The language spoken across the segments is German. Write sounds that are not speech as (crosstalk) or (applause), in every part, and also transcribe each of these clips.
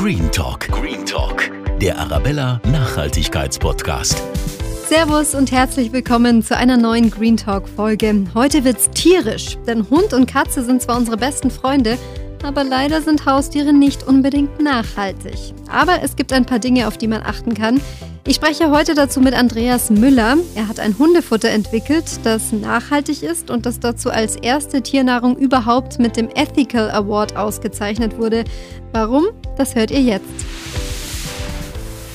Green Talk. Green Talk. Der Arabella Nachhaltigkeitspodcast. Servus und herzlich willkommen zu einer neuen Green Talk Folge. Heute wird's tierisch, denn Hund und Katze sind zwar unsere besten Freunde, aber leider sind Haustiere nicht unbedingt nachhaltig. Aber es gibt ein paar Dinge, auf die man achten kann. Ich spreche heute dazu mit Andreas Müller. Er hat ein Hundefutter entwickelt, das nachhaltig ist und das dazu als erste Tiernahrung überhaupt mit dem Ethical Award ausgezeichnet wurde. Warum? Das hört ihr jetzt.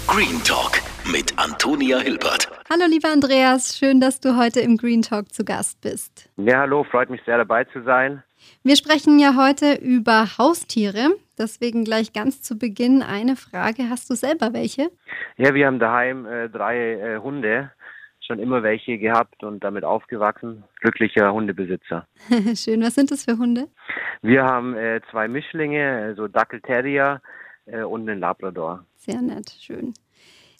Green Talk mit Antonia Hilbert. Hallo lieber Andreas, schön, dass du heute im Green Talk zu Gast bist. Ja, hallo, freut mich sehr dabei zu sein. Wir sprechen ja heute über Haustiere. Deswegen gleich ganz zu Beginn eine Frage. Hast du selber welche? Ja, wir haben daheim äh, drei äh, Hunde. Schon immer welche gehabt und damit aufgewachsen. Glücklicher Hundebesitzer. (laughs) Schön. Was sind das für Hunde? Wir haben äh, zwei Mischlinge, also Dackel Terrier äh, und einen Labrador. Sehr nett, schön.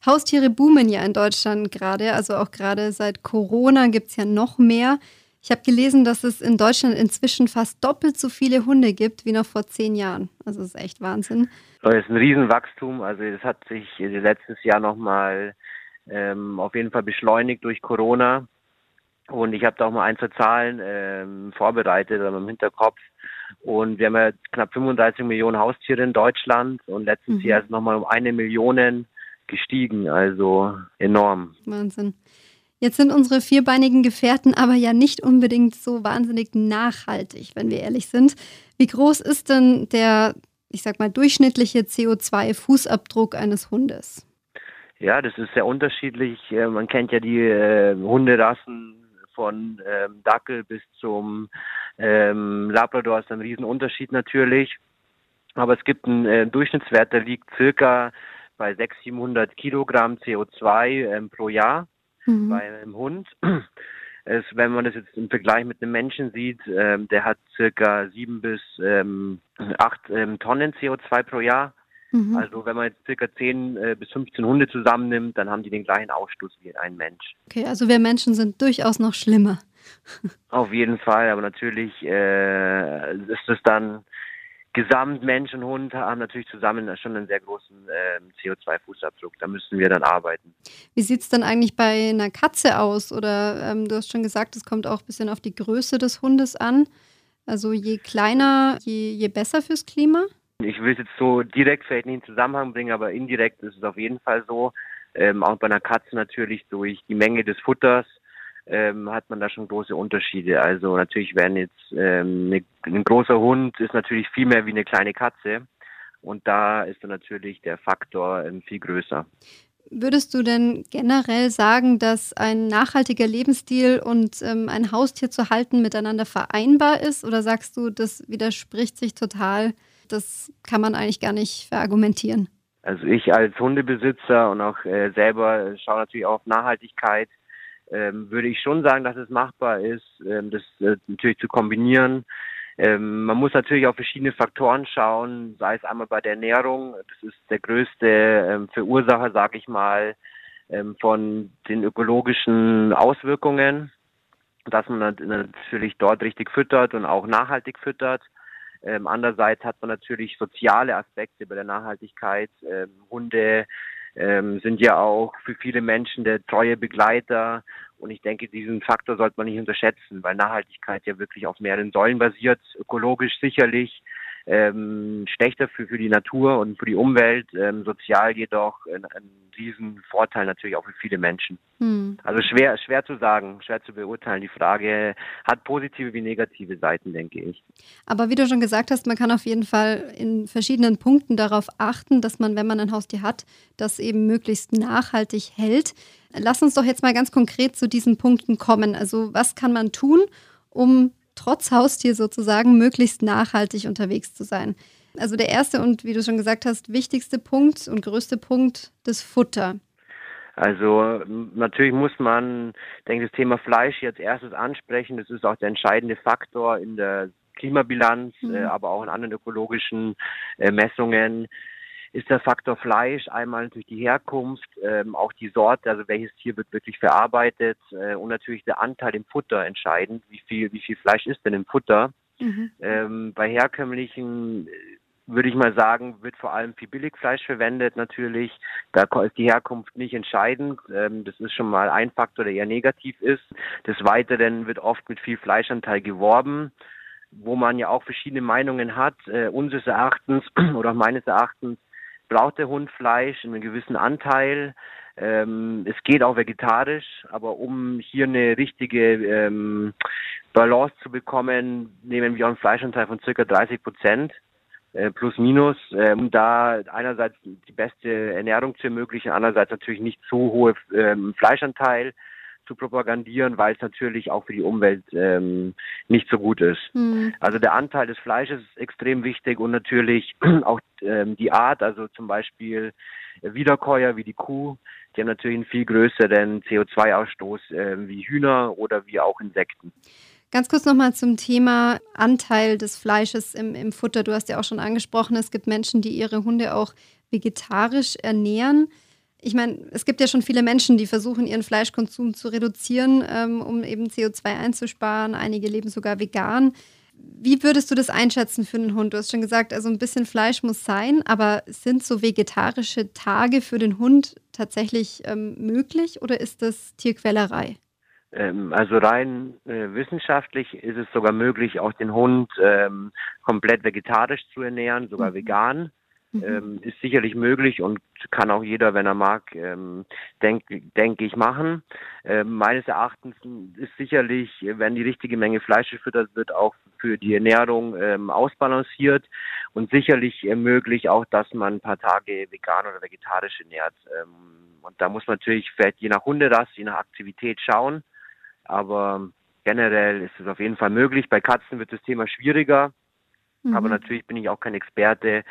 Haustiere boomen ja in Deutschland gerade. Also auch gerade seit Corona gibt es ja noch mehr. Ich habe gelesen, dass es in Deutschland inzwischen fast doppelt so viele Hunde gibt wie noch vor zehn Jahren. Also das ist echt Wahnsinn. Das ist ein Riesenwachstum. Also es hat sich letztes Jahr nochmal ähm, auf jeden Fall beschleunigt durch Corona. Und ich habe da auch mal ein, zwei Zahlen ähm, vorbereitet aber im Hinterkopf. Und wir haben ja knapp 35 Millionen Haustiere in Deutschland und letztes mhm. Jahr ist nochmal um eine Million gestiegen, also enorm. Wahnsinn. Jetzt sind unsere vierbeinigen Gefährten aber ja nicht unbedingt so wahnsinnig nachhaltig, wenn wir ehrlich sind. Wie groß ist denn der, ich sag mal, durchschnittliche CO2-Fußabdruck eines Hundes? Ja, das ist sehr unterschiedlich. Äh, man kennt ja die äh, Hunderassen von ähm, Dackel bis zum ähm, Labrador ist ein Riesenunterschied natürlich. Aber es gibt einen äh, Durchschnittswert, der liegt circa bei 600, 700 Kilogramm CO2 ähm, pro Jahr mhm. bei einem Hund. Es, wenn man das jetzt im Vergleich mit einem Menschen sieht, ähm, der hat circa sieben bis ähm, acht ähm, Tonnen CO2 pro Jahr. Mhm. Also wenn man jetzt circa zehn äh, bis 15 Hunde zusammennimmt, dann haben die den gleichen Ausstoß wie ein Mensch. Okay, also wir Menschen sind durchaus noch schlimmer. Auf jeden Fall, aber natürlich äh, ist es dann Gesamt Mensch und Hund haben natürlich zusammen schon einen sehr großen äh, CO2-Fußabdruck. Da müssen wir dann arbeiten. Wie sieht es dann eigentlich bei einer Katze aus? Oder ähm, du hast schon gesagt, es kommt auch ein bisschen auf die Größe des Hundes an. Also je kleiner, je, je besser fürs Klima? Ich will es jetzt so direkt vielleicht nicht in Zusammenhang bringen, aber indirekt ist es auf jeden Fall so. Ähm, auch bei einer Katze natürlich durch die Menge des Futters ähm, hat man da schon große Unterschiede. Also natürlich werden jetzt ähm, ne, ein großer Hund ist natürlich viel mehr wie eine kleine Katze und da ist dann natürlich der Faktor ähm, viel größer. Würdest du denn generell sagen, dass ein nachhaltiger Lebensstil und ähm, ein Haustier zu halten miteinander vereinbar ist? Oder sagst du, das widerspricht sich total? Das kann man eigentlich gar nicht verargumentieren. Also ich als Hundebesitzer und auch äh, selber schaue natürlich auch auf Nachhaltigkeit ähm, würde ich schon sagen, dass es machbar ist, ähm, das äh, natürlich zu kombinieren. Ähm, man muss natürlich auf verschiedene Faktoren schauen, sei es einmal bei der Ernährung, das ist der größte ähm, Verursacher, sag ich mal, ähm, von den ökologischen Auswirkungen, dass man natürlich dort richtig füttert und auch nachhaltig füttert. Ähm, andererseits hat man natürlich soziale Aspekte bei der Nachhaltigkeit. Ähm, Hunde ähm, sind ja auch für viele Menschen der treue Begleiter. Und ich denke, diesen Faktor sollte man nicht unterschätzen, weil Nachhaltigkeit ja wirklich auf mehreren Säulen basiert, ökologisch sicherlich, ähm, schlechter für, für die Natur und für die Umwelt, ähm, sozial jedoch ein, ein riesen Vorteil natürlich auch für viele Menschen. Hm. Also schwer, schwer zu sagen, schwer zu beurteilen. Die Frage hat positive wie negative Seiten, denke ich. Aber wie du schon gesagt hast, man kann auf jeden Fall in verschiedenen Punkten darauf achten, dass man, wenn man ein Haustier hat, das eben möglichst nachhaltig hält. Lass uns doch jetzt mal ganz konkret zu diesen Punkten kommen. Also was kann man tun, um trotz Haustier sozusagen möglichst nachhaltig unterwegs zu sein. Also der erste und wie du schon gesagt hast, wichtigste Punkt und größte Punkt, das Futter. Also natürlich muss man, denke das Thema Fleisch jetzt erstes ansprechen. Das ist auch der entscheidende Faktor in der Klimabilanz, mhm. äh, aber auch in anderen ökologischen äh, Messungen ist der Faktor Fleisch einmal natürlich die Herkunft, ähm, auch die Sorte, also welches Tier wird wirklich verarbeitet äh, und natürlich der Anteil im Futter entscheidend. Wie viel, wie viel Fleisch ist denn im Futter? Mhm. Ähm, bei herkömmlichen würde ich mal sagen, wird vor allem viel Billigfleisch verwendet natürlich. Da ist die Herkunft nicht entscheidend. Ähm, das ist schon mal ein Faktor, der eher negativ ist. Des Weiteren wird oft mit viel Fleischanteil geworben, wo man ja auch verschiedene Meinungen hat. Äh, unseres Erachtens (clears throat) oder meines Erachtens braucht der Hund Fleisch in einem gewissen Anteil. Ähm, es geht auch vegetarisch, aber um hier eine richtige ähm, Balance zu bekommen, nehmen wir einen Fleischanteil von circa 30 Prozent äh, plus minus, äh, um da einerseits die beste Ernährung zu ermöglichen, andererseits natürlich nicht zu hohe ähm, Fleischanteil zu propagandieren, weil es natürlich auch für die Umwelt ähm, nicht so gut ist. Mhm. Also der Anteil des Fleisches ist extrem wichtig und natürlich (clears throat) auch ähm, die Art, also zum Beispiel Wiederkäuer wie die Kuh, die haben natürlich einen viel größeren CO2-Ausstoß äh, wie Hühner oder wie auch Insekten. Ganz kurz nochmal zum Thema Anteil des Fleisches im, im Futter. Du hast ja auch schon angesprochen, es gibt Menschen, die ihre Hunde auch vegetarisch ernähren. Ich meine, es gibt ja schon viele Menschen, die versuchen, ihren Fleischkonsum zu reduzieren, ähm, um eben CO2 einzusparen. Einige leben sogar vegan. Wie würdest du das einschätzen für einen Hund? Du hast schon gesagt, also ein bisschen Fleisch muss sein, aber sind so vegetarische Tage für den Hund tatsächlich ähm, möglich oder ist das Tierquälerei? Ähm, also rein äh, wissenschaftlich ist es sogar möglich, auch den Hund ähm, komplett vegetarisch zu ernähren, sogar mhm. vegan. Mhm. Ähm, ist sicherlich möglich und kann auch jeder, wenn er mag, ähm, denke denk ich, machen. Ähm, meines Erachtens ist sicherlich, wenn die richtige Menge Fleisch gefüttert wird, auch für die Ernährung ähm, ausbalanciert und sicherlich äh, möglich auch, dass man ein paar Tage vegan oder vegetarisch ernährt. Ähm, und da muss man natürlich vielleicht je nach Hunderasse, je nach Aktivität schauen. Aber generell ist es auf jeden Fall möglich. Bei Katzen wird das Thema schwieriger. Mhm. Aber natürlich bin ich auch kein Experte,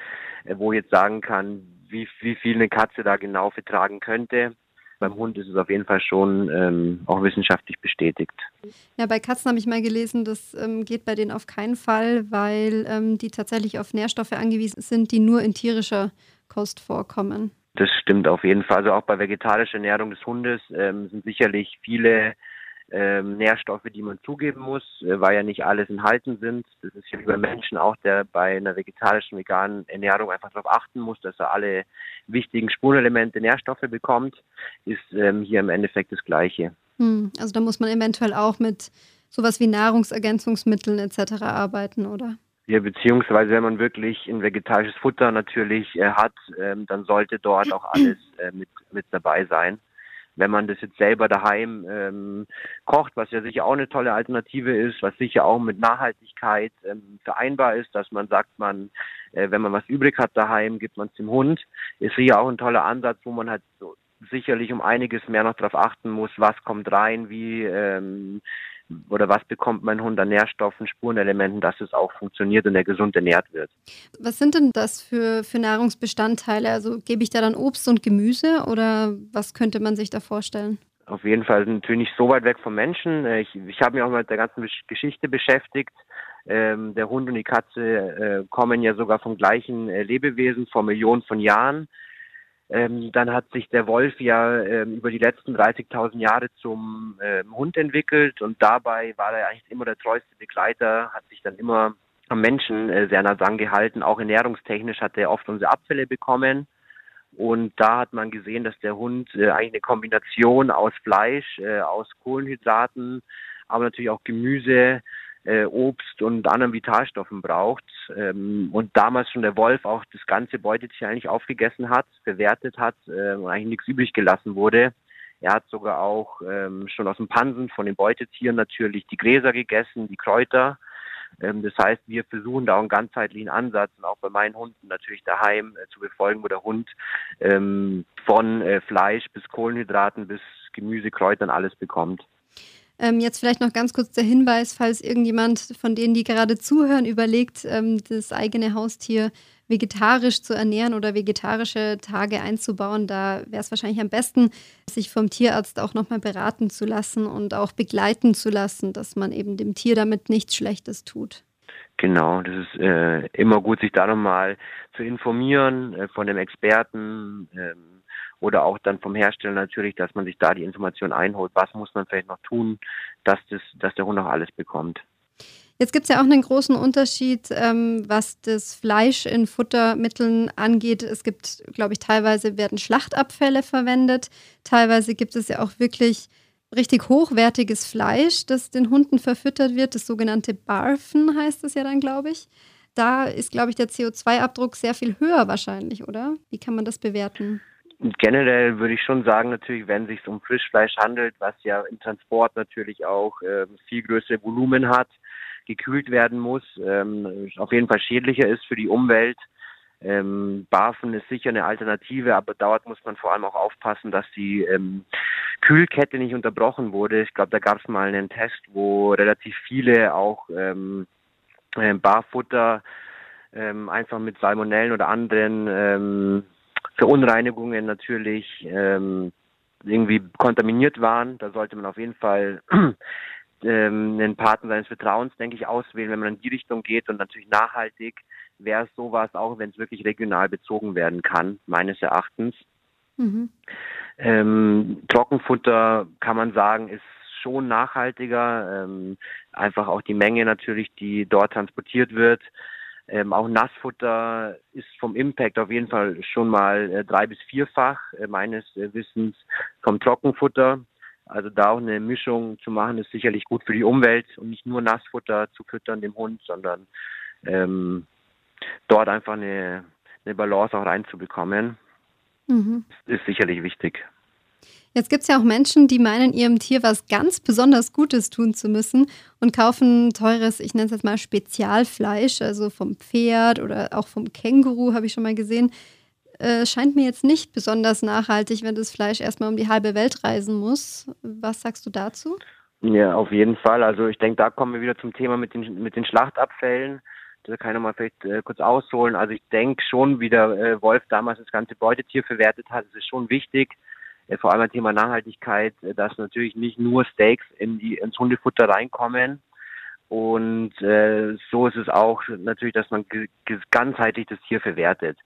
äh, wo ich jetzt sagen kann, wie, wie viel eine Katze da genau vertragen könnte. Beim Hund ist es auf jeden Fall schon ähm, auch wissenschaftlich bestätigt. Ja, bei Katzen habe ich mal gelesen, das ähm, geht bei denen auf keinen Fall, weil ähm, die tatsächlich auf Nährstoffe angewiesen sind, die nur in tierischer Kost vorkommen. Das stimmt auf jeden Fall. Also auch bei vegetarischer Ernährung des Hundes ähm, sind sicherlich viele ähm, Nährstoffe, die man zugeben muss, äh, weil ja nicht alles enthalten sind. Das ist ja wie bei Menschen auch, der bei einer vegetarischen, veganen Ernährung einfach darauf achten muss, dass er alle wichtigen Spurenelemente, Nährstoffe bekommt, ist ähm, hier im Endeffekt das Gleiche. Hm, also da muss man eventuell auch mit sowas wie Nahrungsergänzungsmitteln etc. arbeiten, oder? Ja, beziehungsweise wenn man wirklich ein vegetarisches Futter natürlich äh, hat, ähm, dann sollte dort auch (clears throat) alles äh, mit, mit dabei sein wenn man das jetzt selber daheim ähm, kocht, was ja sicher auch eine tolle Alternative ist, was sicher auch mit Nachhaltigkeit ähm, vereinbar ist, dass man sagt, man, äh, wenn man was übrig hat daheim, gibt man es dem Hund, ist sicher auch ein toller Ansatz, wo man halt so sicherlich um einiges mehr noch darauf achten muss, was kommt rein, wie ähm, oder was bekommt mein Hund an Nährstoffen, Spurenelementen, dass es auch funktioniert und er gesund ernährt wird. Was sind denn das für, für Nahrungsbestandteile? Also gebe ich da dann Obst und Gemüse oder was könnte man sich da vorstellen? Auf jeden Fall natürlich nicht so weit weg vom Menschen. Äh, ich, ich habe mich auch mit der ganzen Geschichte beschäftigt. Ähm, der Hund und die Katze äh, kommen ja sogar vom gleichen äh, Lebewesen vor Millionen von Jahren. Ähm, dann hat sich der Wolf ja ähm, über die letzten 30.000 Jahre zum ähm, Hund entwickelt und dabei war er eigentlich immer der treueste Begleiter, hat sich dann immer am Menschen äh, sehr nah dran gehalten. Auch ernährungstechnisch hat er oft unsere Abfälle bekommen. Und da hat man gesehen, dass der Hund äh, eigentlich eine Kombination aus Fleisch, äh, aus Kohlenhydraten, aber natürlich auch Gemüse, äh, Obst und anderen Vitalstoffen braucht. Ähm, und damals schon der Wolf auch das ganze Beutetier eigentlich aufgegessen hat, bewertet hat äh, und eigentlich nichts übrig gelassen wurde. Er hat sogar auch ähm, schon aus dem Pansen von den Beutetieren natürlich die Gräser gegessen, die Kräuter. Ähm, das heißt, wir versuchen da auch einen ganzheitlichen Ansatz und auch bei meinen Hunden natürlich daheim äh, zu befolgen, wo der Hund ähm, von äh, Fleisch bis Kohlenhydraten bis Gemüse, Kräutern alles bekommt. Ähm, jetzt vielleicht noch ganz kurz der Hinweis, falls irgendjemand von denen, die gerade zuhören, überlegt, ähm, das eigene Haustier vegetarisch zu ernähren oder vegetarische Tage einzubauen, da wäre es wahrscheinlich am besten, sich vom Tierarzt auch nochmal beraten zu lassen und auch begleiten zu lassen, dass man eben dem Tier damit nichts Schlechtes tut. Genau, das ist äh, immer gut, sich da nochmal zu informieren äh, von dem Experten. Ähm, oder auch dann vom Hersteller natürlich, dass man sich da die Information einholt, was muss man vielleicht noch tun, dass, das, dass der Hund auch alles bekommt. Jetzt gibt es ja auch einen großen Unterschied, ähm, was das Fleisch in Futtermitteln angeht. Es gibt, glaube ich, teilweise werden Schlachtabfälle verwendet. Teilweise gibt es ja auch wirklich richtig hochwertiges Fleisch, das den Hunden verfüttert wird. Das sogenannte Barfen heißt es ja dann, glaube ich. Da ist, glaube ich, der CO2-Abdruck sehr viel höher wahrscheinlich, oder? Wie kann man das bewerten? Generell würde ich schon sagen, natürlich, wenn es sich um Frischfleisch handelt, was ja im Transport natürlich auch äh, viel größere Volumen hat, gekühlt werden muss, ähm, auf jeden Fall schädlicher ist für die Umwelt. Ähm, Barfen ist sicher eine Alternative, aber dort muss man vor allem auch aufpassen, dass die ähm, Kühlkette nicht unterbrochen wurde. Ich glaube, da gab es mal einen Test, wo relativ viele auch ähm, äh, Barfutter ähm, einfach mit Salmonellen oder anderen ähm, Verunreinigungen natürlich ähm, irgendwie kontaminiert waren. Da sollte man auf jeden Fall (clears throat) ähm, einen Partner seines Vertrauens, denke ich, auswählen, wenn man in die Richtung geht und natürlich nachhaltig wäre es sowas auch, wenn es wirklich regional bezogen werden kann, meines Erachtens. Mhm. Ähm, Trockenfutter kann man sagen, ist schon nachhaltiger. Ähm, einfach auch die Menge natürlich, die dort transportiert wird. Ähm, auch Nassfutter ist vom Impact auf jeden Fall schon mal äh, drei bis vierfach äh, meines äh, Wissens vom Trockenfutter. Also da auch eine Mischung zu machen, ist sicherlich gut für die Umwelt und nicht nur Nassfutter zu füttern dem Hund, sondern ähm, dort einfach eine, eine Balance auch reinzubekommen, mhm. ist sicherlich wichtig. Jetzt gibt es ja auch Menschen, die meinen, ihrem Tier was ganz besonders Gutes tun zu müssen und kaufen teures, ich nenne es jetzt mal Spezialfleisch, also vom Pferd oder auch vom Känguru, habe ich schon mal gesehen äh, scheint mir jetzt nicht besonders nachhaltig, wenn das Fleisch erstmal um die halbe Welt reisen muss. Was sagst du dazu? Ja, auf jeden Fall. Also ich denke, da kommen wir wieder zum Thema mit den, mit den Schlachtabfällen. Da kann ich nochmal vielleicht äh, kurz ausholen. Also ich denke schon, wie der äh, Wolf damals das ganze Beutetier verwertet hat, es ist schon wichtig, vor allem beim Thema Nachhaltigkeit, äh, dass natürlich nicht nur Steaks in die, ins Hundefutter reinkommen, und äh, so ist es auch natürlich, dass man ganzheitlich das Tier verwertet.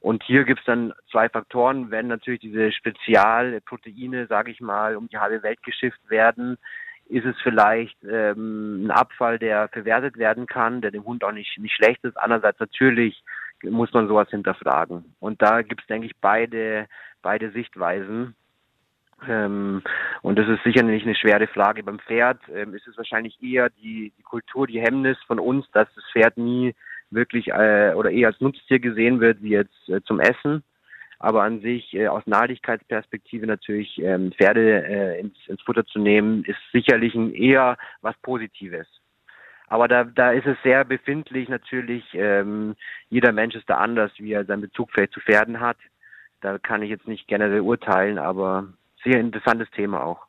Und hier gibt es dann zwei Faktoren. Wenn natürlich diese Spezialproteine, sage ich mal, um die halbe Welt geschifft werden, ist es vielleicht ähm, ein Abfall, der verwertet werden kann, der dem Hund auch nicht, nicht schlecht ist. Andererseits natürlich muss man sowas hinterfragen. Und da gibt es, denke ich, beide, beide Sichtweisen. Ähm, und das ist sicher nicht eine schwere Frage. Beim Pferd ähm, ist es wahrscheinlich eher die, die Kultur, die Hemmnis von uns, dass das Pferd nie wirklich äh, oder eher als Nutztier gesehen wird wie jetzt äh, zum Essen. Aber an sich äh, aus Nahrlichkeitsperspektive natürlich ähm, Pferde äh, ins, ins Futter zu nehmen, ist sicherlich ein eher was Positives. Aber da, da ist es sehr befindlich natürlich. Ähm, jeder Mensch ist da anders, wie er seinen Bezug vielleicht zu Pferden hat. Da kann ich jetzt nicht generell urteilen, aber sehr interessantes Thema auch.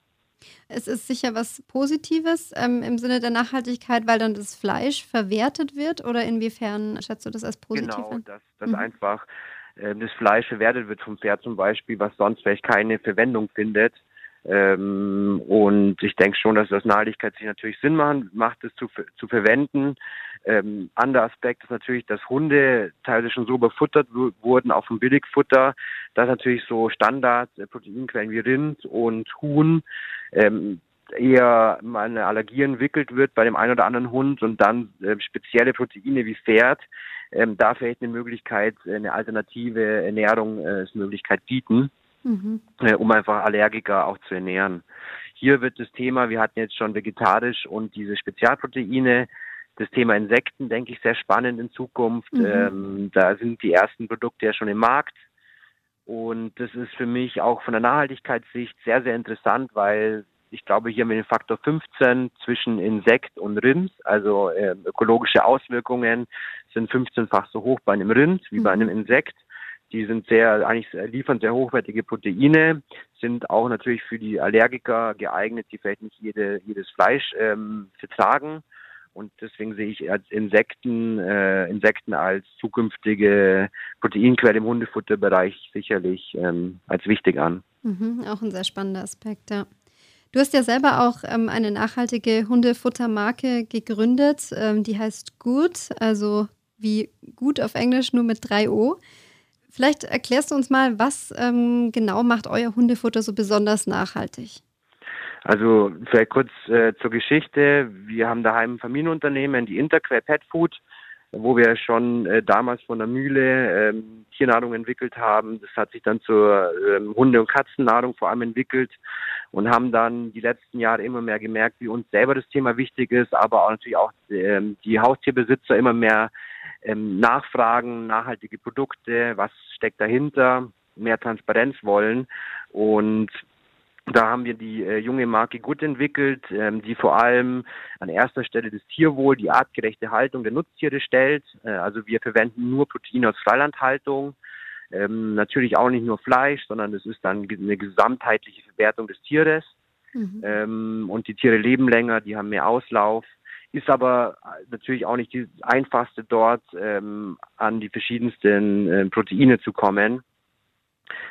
Es ist sicher was Positives ähm, im Sinne der Nachhaltigkeit, weil dann das Fleisch verwertet wird oder inwiefern schätzt du das als positiv? Genau, dass, dass mhm. einfach äh, das Fleisch verwertet wird vom Pferd zum Beispiel, was sonst vielleicht keine Verwendung findet. Ähm, und ich denke schon, dass das Nachhaltigkeit sich natürlich Sinn machen, macht, es zu, zu verwenden. Ähm, anderer Aspekt ist natürlich, dass Hunde teilweise schon so befuttert wurden, auch vom Billigfutter, dass natürlich so Standard-Proteinquellen wie Rind und Huhn ähm, eher mal eine Allergie entwickelt wird bei dem einen oder anderen Hund und dann äh, spezielle Proteine wie Pferd ähm, da vielleicht eine Möglichkeit, eine alternative Ernährungsmöglichkeit bieten, mhm. äh, um einfach Allergiker auch zu ernähren. Hier wird das Thema, wir hatten jetzt schon vegetarisch und diese Spezialproteine, das Thema Insekten, denke ich, sehr spannend in Zukunft. Mhm. Ähm, da sind die ersten Produkte ja schon im Markt. Und das ist für mich auch von der Nachhaltigkeitssicht sehr, sehr interessant, weil ich glaube, hier mit dem Faktor 15 zwischen Insekt und Rind, also äh, ökologische Auswirkungen sind 15-fach so hoch bei einem Rind wie mhm. bei einem Insekt. Die sind sehr, eigentlich liefern sehr hochwertige Proteine, sind auch natürlich für die Allergiker geeignet, die vielleicht nicht jede, jedes Fleisch ähm, vertragen. Und deswegen sehe ich als Insekten, äh, Insekten als zukünftige Proteinquelle im Hundefutterbereich sicherlich ähm, als wichtig an. Mhm, auch ein sehr spannender Aspekt, ja. Du hast ja selber auch ähm, eine nachhaltige Hundefuttermarke gegründet, ähm, die heißt Good, also wie gut auf Englisch, nur mit drei O. Vielleicht erklärst du uns mal, was ähm, genau macht euer Hundefutter so besonders nachhaltig? Also vielleicht kurz äh, zur Geschichte. Wir haben daheim ein Familienunternehmen, die Interquare Pet Food, wo wir schon äh, damals von der Mühle ähm, Tiernahrung entwickelt haben. Das hat sich dann zur ähm, Hunde- und Katzennahrung vor allem entwickelt und haben dann die letzten Jahre immer mehr gemerkt, wie uns selber das Thema wichtig ist, aber auch natürlich auch ähm, die Haustierbesitzer immer mehr ähm, nachfragen, nachhaltige Produkte, was steckt dahinter, mehr Transparenz wollen und da haben wir die äh, junge Marke Gut entwickelt, ähm, die vor allem an erster Stelle das Tierwohl, die artgerechte Haltung der Nutztiere stellt. Äh, also wir verwenden nur Proteine aus Freilandhaltung. Ähm, natürlich auch nicht nur Fleisch, sondern es ist dann eine gesamtheitliche Verwertung des Tieres. Mhm. Ähm, und die Tiere leben länger, die haben mehr Auslauf. Ist aber natürlich auch nicht das einfachste dort, ähm, an die verschiedensten äh, Proteine zu kommen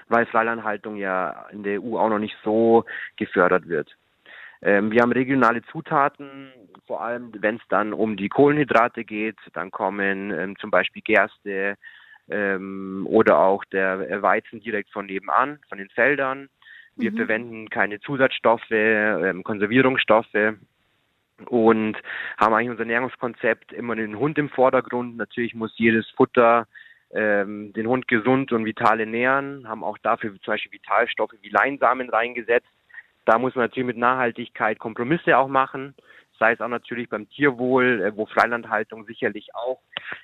weil Freilandhaltung ja in der EU auch noch nicht so gefördert wird. Ähm, wir haben regionale Zutaten, vor allem wenn es dann um die Kohlenhydrate geht, dann kommen ähm, zum Beispiel Gerste ähm, oder auch der Weizen direkt von nebenan, von den Feldern. Wir mhm. verwenden keine Zusatzstoffe, ähm, Konservierungsstoffe und haben eigentlich unser Ernährungskonzept immer den Hund im Vordergrund. Natürlich muss jedes Futter ähm, den Hund gesund und vital ernähren, haben auch dafür zum Beispiel Vitalstoffe wie Leinsamen reingesetzt. Da muss man natürlich mit Nachhaltigkeit Kompromisse auch machen, sei es auch natürlich beim Tierwohl, äh, wo Freilandhaltung sicherlich auch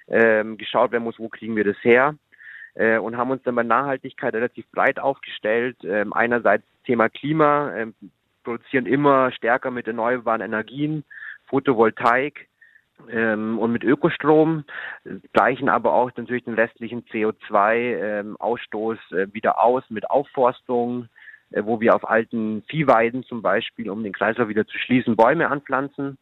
ähm, geschaut werden muss, wo kriegen wir das her. Äh, und haben uns dann bei Nachhaltigkeit relativ breit aufgestellt. Ähm, einerseits Thema Klima, ähm, produzieren immer stärker mit erneuerbaren Energien, Photovoltaik, ähm, und mit Ökostrom, gleichen aber auch natürlich den restlichen CO2-Ausstoß ähm, äh, wieder aus mit Aufforstung, äh, wo wir auf alten Viehweiden zum Beispiel, um den Kreislauf wieder zu schließen, Bäume anpflanzen.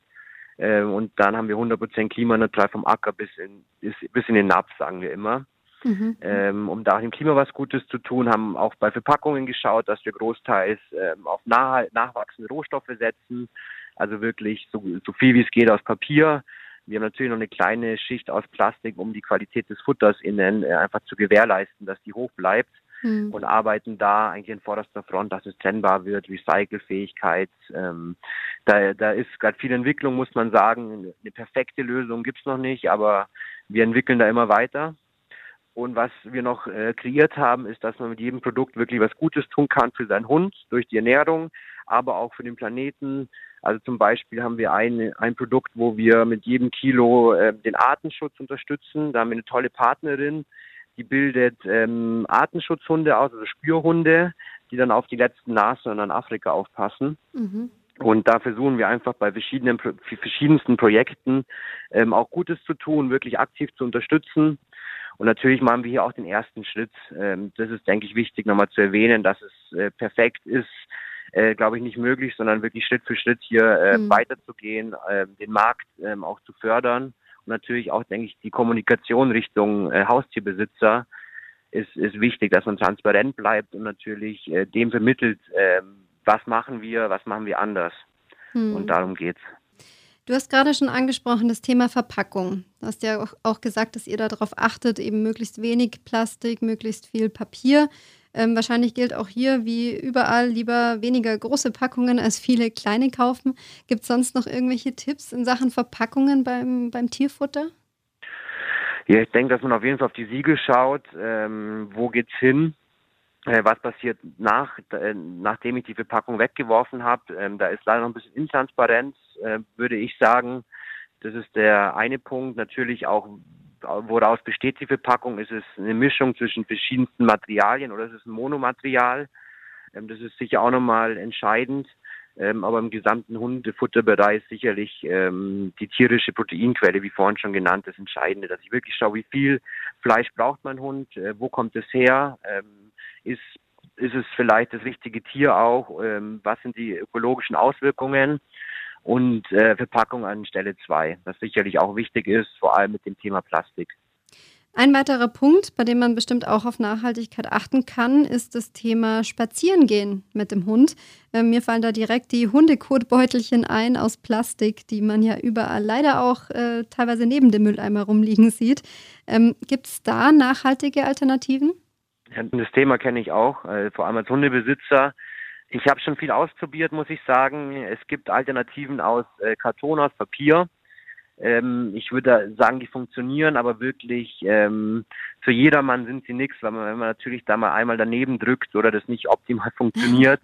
Äh, und dann haben wir 100% klimaneutral vom Acker bis in, bis, in den Napf, sagen wir immer. Mhm. Ähm, um da dem Klima was Gutes zu tun, haben auch bei Verpackungen geschaut, dass wir großteils ähm, auf nah, nachwachsende Rohstoffe setzen, also wirklich so, so viel wie es geht aus Papier, wir haben natürlich noch eine kleine Schicht aus Plastik, um die Qualität des Futters innen äh, einfach zu gewährleisten, dass die hoch bleibt. Mhm. Und arbeiten da eigentlich in vorderster Front, dass es trennbar wird, Recycelfähigkeit. Ähm, da, da ist gerade viel Entwicklung, muss man sagen. Eine perfekte Lösung gibt's noch nicht, aber wir entwickeln da immer weiter. Und was wir noch äh, kreiert haben, ist, dass man mit jedem Produkt wirklich was Gutes tun kann für seinen Hund durch die Ernährung, aber auch für den Planeten, also zum Beispiel haben wir ein, ein Produkt, wo wir mit jedem Kilo äh, den Artenschutz unterstützen. Da haben wir eine tolle Partnerin, die bildet ähm, Artenschutzhunde aus, also Spürhunde, die dann auf die letzten Nashörner in Afrika aufpassen. Mhm. Und da versuchen wir einfach bei verschiedenen, verschiedensten Projekten ähm, auch Gutes zu tun, wirklich aktiv zu unterstützen. Und natürlich machen wir hier auch den ersten Schritt. Ähm, das ist, denke ich, wichtig nochmal zu erwähnen, dass es äh, perfekt ist, äh, glaube ich, nicht möglich, sondern wirklich Schritt für Schritt hier äh, mhm. weiterzugehen, äh, den Markt äh, auch zu fördern und natürlich auch, denke ich, die Kommunikation Richtung äh, Haustierbesitzer ist, ist wichtig, dass man transparent bleibt und natürlich äh, dem vermittelt, äh, was machen wir, was machen wir anders. Mhm. Und darum geht's. Du hast gerade schon angesprochen das Thema Verpackung. Du hast ja auch gesagt, dass ihr darauf achtet, eben möglichst wenig Plastik, möglichst viel Papier. Ähm, wahrscheinlich gilt auch hier, wie überall, lieber weniger große Packungen als viele kleine kaufen. Gibt es sonst noch irgendwelche Tipps in Sachen Verpackungen beim, beim Tierfutter? Ja, ich denke, dass man auf jeden Fall auf die Siegel schaut. Ähm, wo geht's hin? Äh, was passiert nach, äh, nachdem ich die Verpackung weggeworfen habe? Ähm, da ist leider noch ein bisschen Intransparenz, äh, würde ich sagen. Das ist der eine Punkt. Natürlich auch, woraus besteht die Verpackung? Ist es eine Mischung zwischen verschiedensten Materialien oder ist es ein Monomaterial? Ähm, das ist sicher auch nochmal entscheidend. Ähm, aber im gesamten Hundefutterbereich sicherlich ähm, die tierische Proteinquelle, wie vorhin schon genannt, das Entscheidende, dass ich wirklich schaue, wie viel Fleisch braucht mein Hund, äh, wo kommt es her, ähm, ist, ist es vielleicht das richtige Tier auch, ähm, was sind die ökologischen Auswirkungen und äh, Verpackung an Stelle zwei, was sicherlich auch wichtig ist, vor allem mit dem Thema Plastik. Ein weiterer Punkt, bei dem man bestimmt auch auf Nachhaltigkeit achten kann, ist das Thema Spazierengehen mit dem Hund. Äh, mir fallen da direkt die Hundekotbeutelchen ein aus Plastik, die man ja überall leider auch äh, teilweise neben dem Mülleimer rumliegen sieht. Ähm, Gibt es da nachhaltige Alternativen? Das Thema kenne ich auch, äh, vor allem als Hundebesitzer Ich habe schon viel ausprobiert, muss ich sagen. Es gibt Alternativen aus äh, Karton, aus Papier. Ähm, ich würde sagen, die funktionieren, aber wirklich ähm, für jedermann sind sie nichts, weil man, wenn man natürlich da mal einmal daneben drückt oder das nicht optimal (laughs) funktioniert,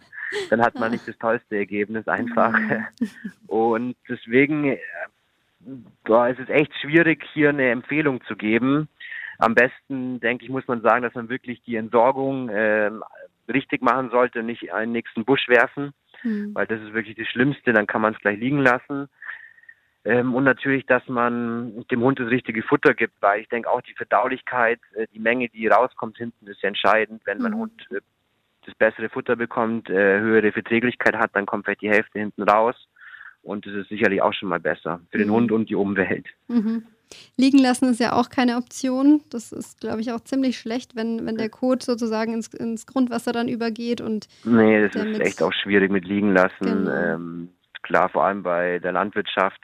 dann hat man nicht das tollste Ergebnis einfach. Mhm. (laughs) Und deswegen äh, da ist es echt schwierig, hier eine Empfehlung zu geben. Am besten, denke ich, muss man sagen, dass man wirklich die Entsorgung äh, richtig machen sollte, nicht einen nächsten Busch werfen, mhm. weil das ist wirklich das Schlimmste, dann kann man es gleich liegen lassen. Ähm, und natürlich, dass man dem Hund das richtige Futter gibt, weil ich denke auch die Verdaulichkeit, äh, die Menge, die rauskommt hinten, ist entscheidend. Wenn mein mhm. Hund äh, das bessere Futter bekommt, äh, höhere Verträglichkeit hat, dann kommt vielleicht die Hälfte hinten raus. Und das ist sicherlich auch schon mal besser für den mhm. Hund und die Umwelt. Mhm. Liegen lassen ist ja auch keine Option. Das ist, glaube ich, auch ziemlich schlecht, wenn, wenn der Kot sozusagen ins, ins Grundwasser dann übergeht. Und nee, das ist echt auch schwierig mit liegen lassen. Genau. Ähm, klar, vor allem bei der Landwirtschaft.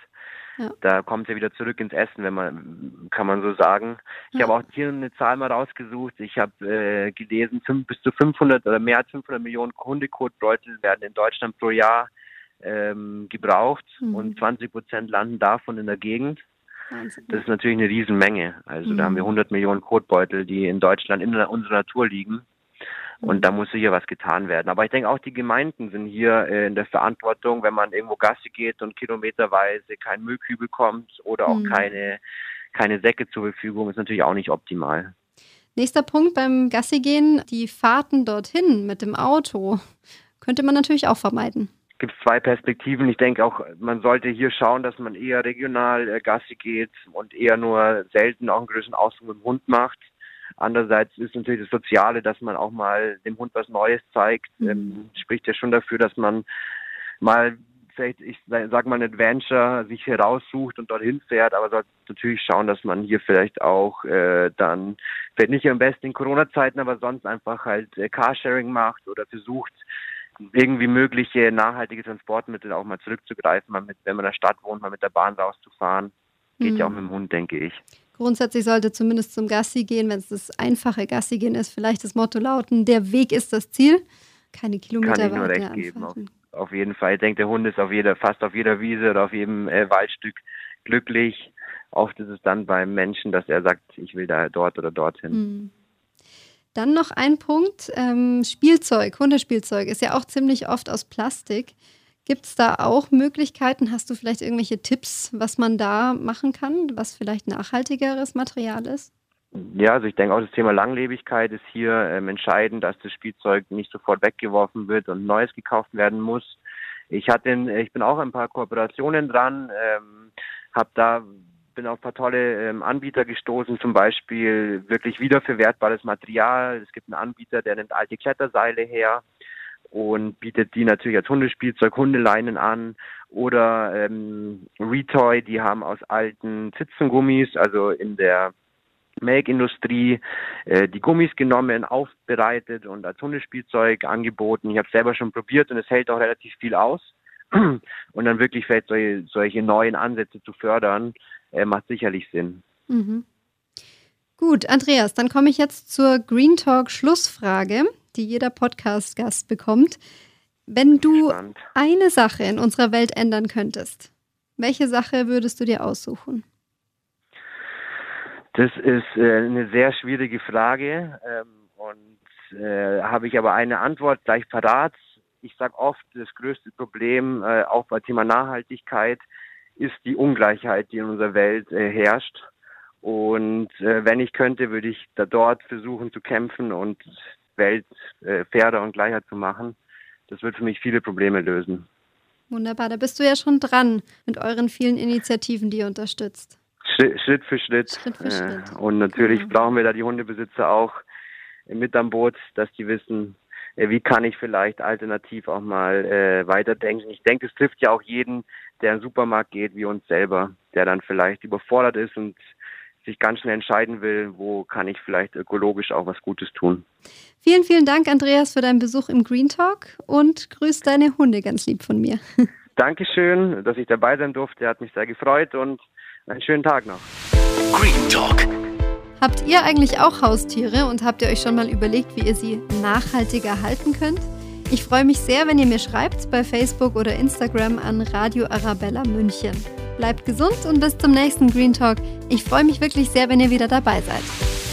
Ja. Da kommt ja wieder zurück ins Essen, wenn man, kann man so sagen. Ich ja. habe auch hier eine Zahl mal rausgesucht. Ich habe äh, gelesen, fünf, bis zu 500 oder mehr als 500 Millionen Hundekotbeutel werden in Deutschland pro Jahr ähm, gebraucht mhm. und 20 Prozent landen davon in der Gegend. Wahnsinn. Das ist natürlich eine Riesenmenge. Also mhm. da haben wir 100 Millionen Kotbeutel, die in Deutschland in unserer Natur liegen. Und mhm. da muss sicher was getan werden. Aber ich denke auch die Gemeinden sind hier äh, in der Verantwortung, wenn man irgendwo Gassi geht und kilometerweise kein Müllkübel bekommt oder auch mhm. keine, keine Säcke zur Verfügung, ist natürlich auch nicht optimal. Nächster Punkt beim Gassi gehen, die Fahrten dorthin mit dem Auto könnte man natürlich auch vermeiden gibt es zwei Perspektiven. Ich denke auch, man sollte hier schauen, dass man eher regional äh, Gassi geht und eher nur selten auch einen größeren Ausflug mit dem Hund macht. Andererseits ist natürlich das Soziale, dass man auch mal dem Hund was Neues zeigt, mhm. ähm, spricht ja schon dafür, dass man mal vielleicht, ich sag mal, ein Adventure sich heraussucht und dorthin fährt, aber sollte natürlich schauen, dass man hier vielleicht auch äh, dann, vielleicht nicht am besten in Corona-Zeiten, aber sonst einfach halt äh, Carsharing macht oder versucht, irgendwie mögliche nachhaltige Transportmittel auch mal zurückzugreifen, mal mit, wenn man in der Stadt wohnt, mal mit der Bahn rauszufahren. Geht mhm. ja auch mit dem Hund, denke ich. Grundsätzlich sollte zumindest zum Gassi gehen, wenn es das einfache Gassi gehen ist, vielleicht das Motto lauten, der Weg ist das Ziel. Keine Kilometer Kann ich nur recht geben, auf, auf, jeden Fall. Ich denke, der Hund ist auf jeder, fast auf jeder Wiese oder auf jedem äh, Waldstück glücklich. Oft ist es dann beim Menschen, dass er sagt, ich will da dort oder dorthin. Mhm. Dann noch ein Punkt, ähm, Spielzeug, Hundespielzeug ist ja auch ziemlich oft aus Plastik. Gibt es da auch Möglichkeiten? Hast du vielleicht irgendwelche Tipps, was man da machen kann, was vielleicht nachhaltigeres Material ist? Ja, also ich denke auch das Thema Langlebigkeit ist hier ähm, entscheidend, dass das Spielzeug nicht sofort weggeworfen wird und Neues gekauft werden muss. Ich hatte, ich bin auch ein paar Kooperationen dran, ähm, habe da bin auf ein paar tolle ähm, Anbieter gestoßen, zum Beispiel wirklich wiederverwertbares Material. Es gibt einen Anbieter, der nimmt alte Kletterseile her und bietet die natürlich als Hundespielzeug, Hundeleinen an oder ähm, Retoy, die haben aus alten Zitzengummis, also in der Melkindustrie, äh, die Gummis genommen, aufbereitet und als Hundespielzeug angeboten. Ich habe selber schon probiert und es hält auch relativ viel aus. (clears throat) Und dann wirklich vielleicht solche, solche neuen Ansätze zu fördern, äh, macht sicherlich Sinn. Mhm. Gut, Andreas, dann komme ich jetzt zur Green Talk Schlussfrage, die jeder Podcast-Gast bekommt. Wenn du Spannend. eine Sache in unserer Welt ändern könntest, welche Sache würdest du dir aussuchen? Das ist äh, eine sehr schwierige Frage ähm, und äh, habe ich aber eine Antwort gleich parat. Ich sage oft, das größte Problem, äh, auch bei Thema Nachhaltigkeit, ist die Ungleichheit, die in unserer Welt äh, herrscht. Und äh, wenn ich könnte, würde ich da dort versuchen zu kämpfen und Welt äh, fairer und gleicher zu machen. Das wird für mich viele Probleme lösen. Wunderbar, da bist du ja schon dran mit euren vielen Initiativen, die ihr unterstützt. Schritt, Schritt für Schritt. Schritt, für Schritt. und natürlich genau. brauchen wir da die Hundebesitzer auch mit am Boot, dass die wissen, äh, wie kann ich vielleicht alternativ auch mal äh, weiterdenken. Ich denke, es trifft ja auch jeden, der in den Supermarkt geht, wie uns selber, der dann vielleicht überfordert ist und sich ganz schnell entscheiden will, wo kann ich vielleicht ökologisch auch was Gutes tun. Vielen, vielen Dank, Andreas, für deinen Besuch im Green Talk und grüß deine Hunde ganz lieb von mir. (laughs) Dankeschön, dass ich dabei sein durfte. Hat mich sehr gefreut und einen schönen Tag noch. Green Talk. Habt ihr eigentlich auch Haustiere und habt ihr euch schon mal überlegt, wie ihr sie nachhaltiger halten könnt? Ich freue mich sehr, wenn ihr mir schreibt bei Facebook oder Instagram an Radio Arabella München. Bleibt gesund und bis zum nächsten Green Talk. Ich freue mich wirklich sehr, wenn ihr wieder dabei seid.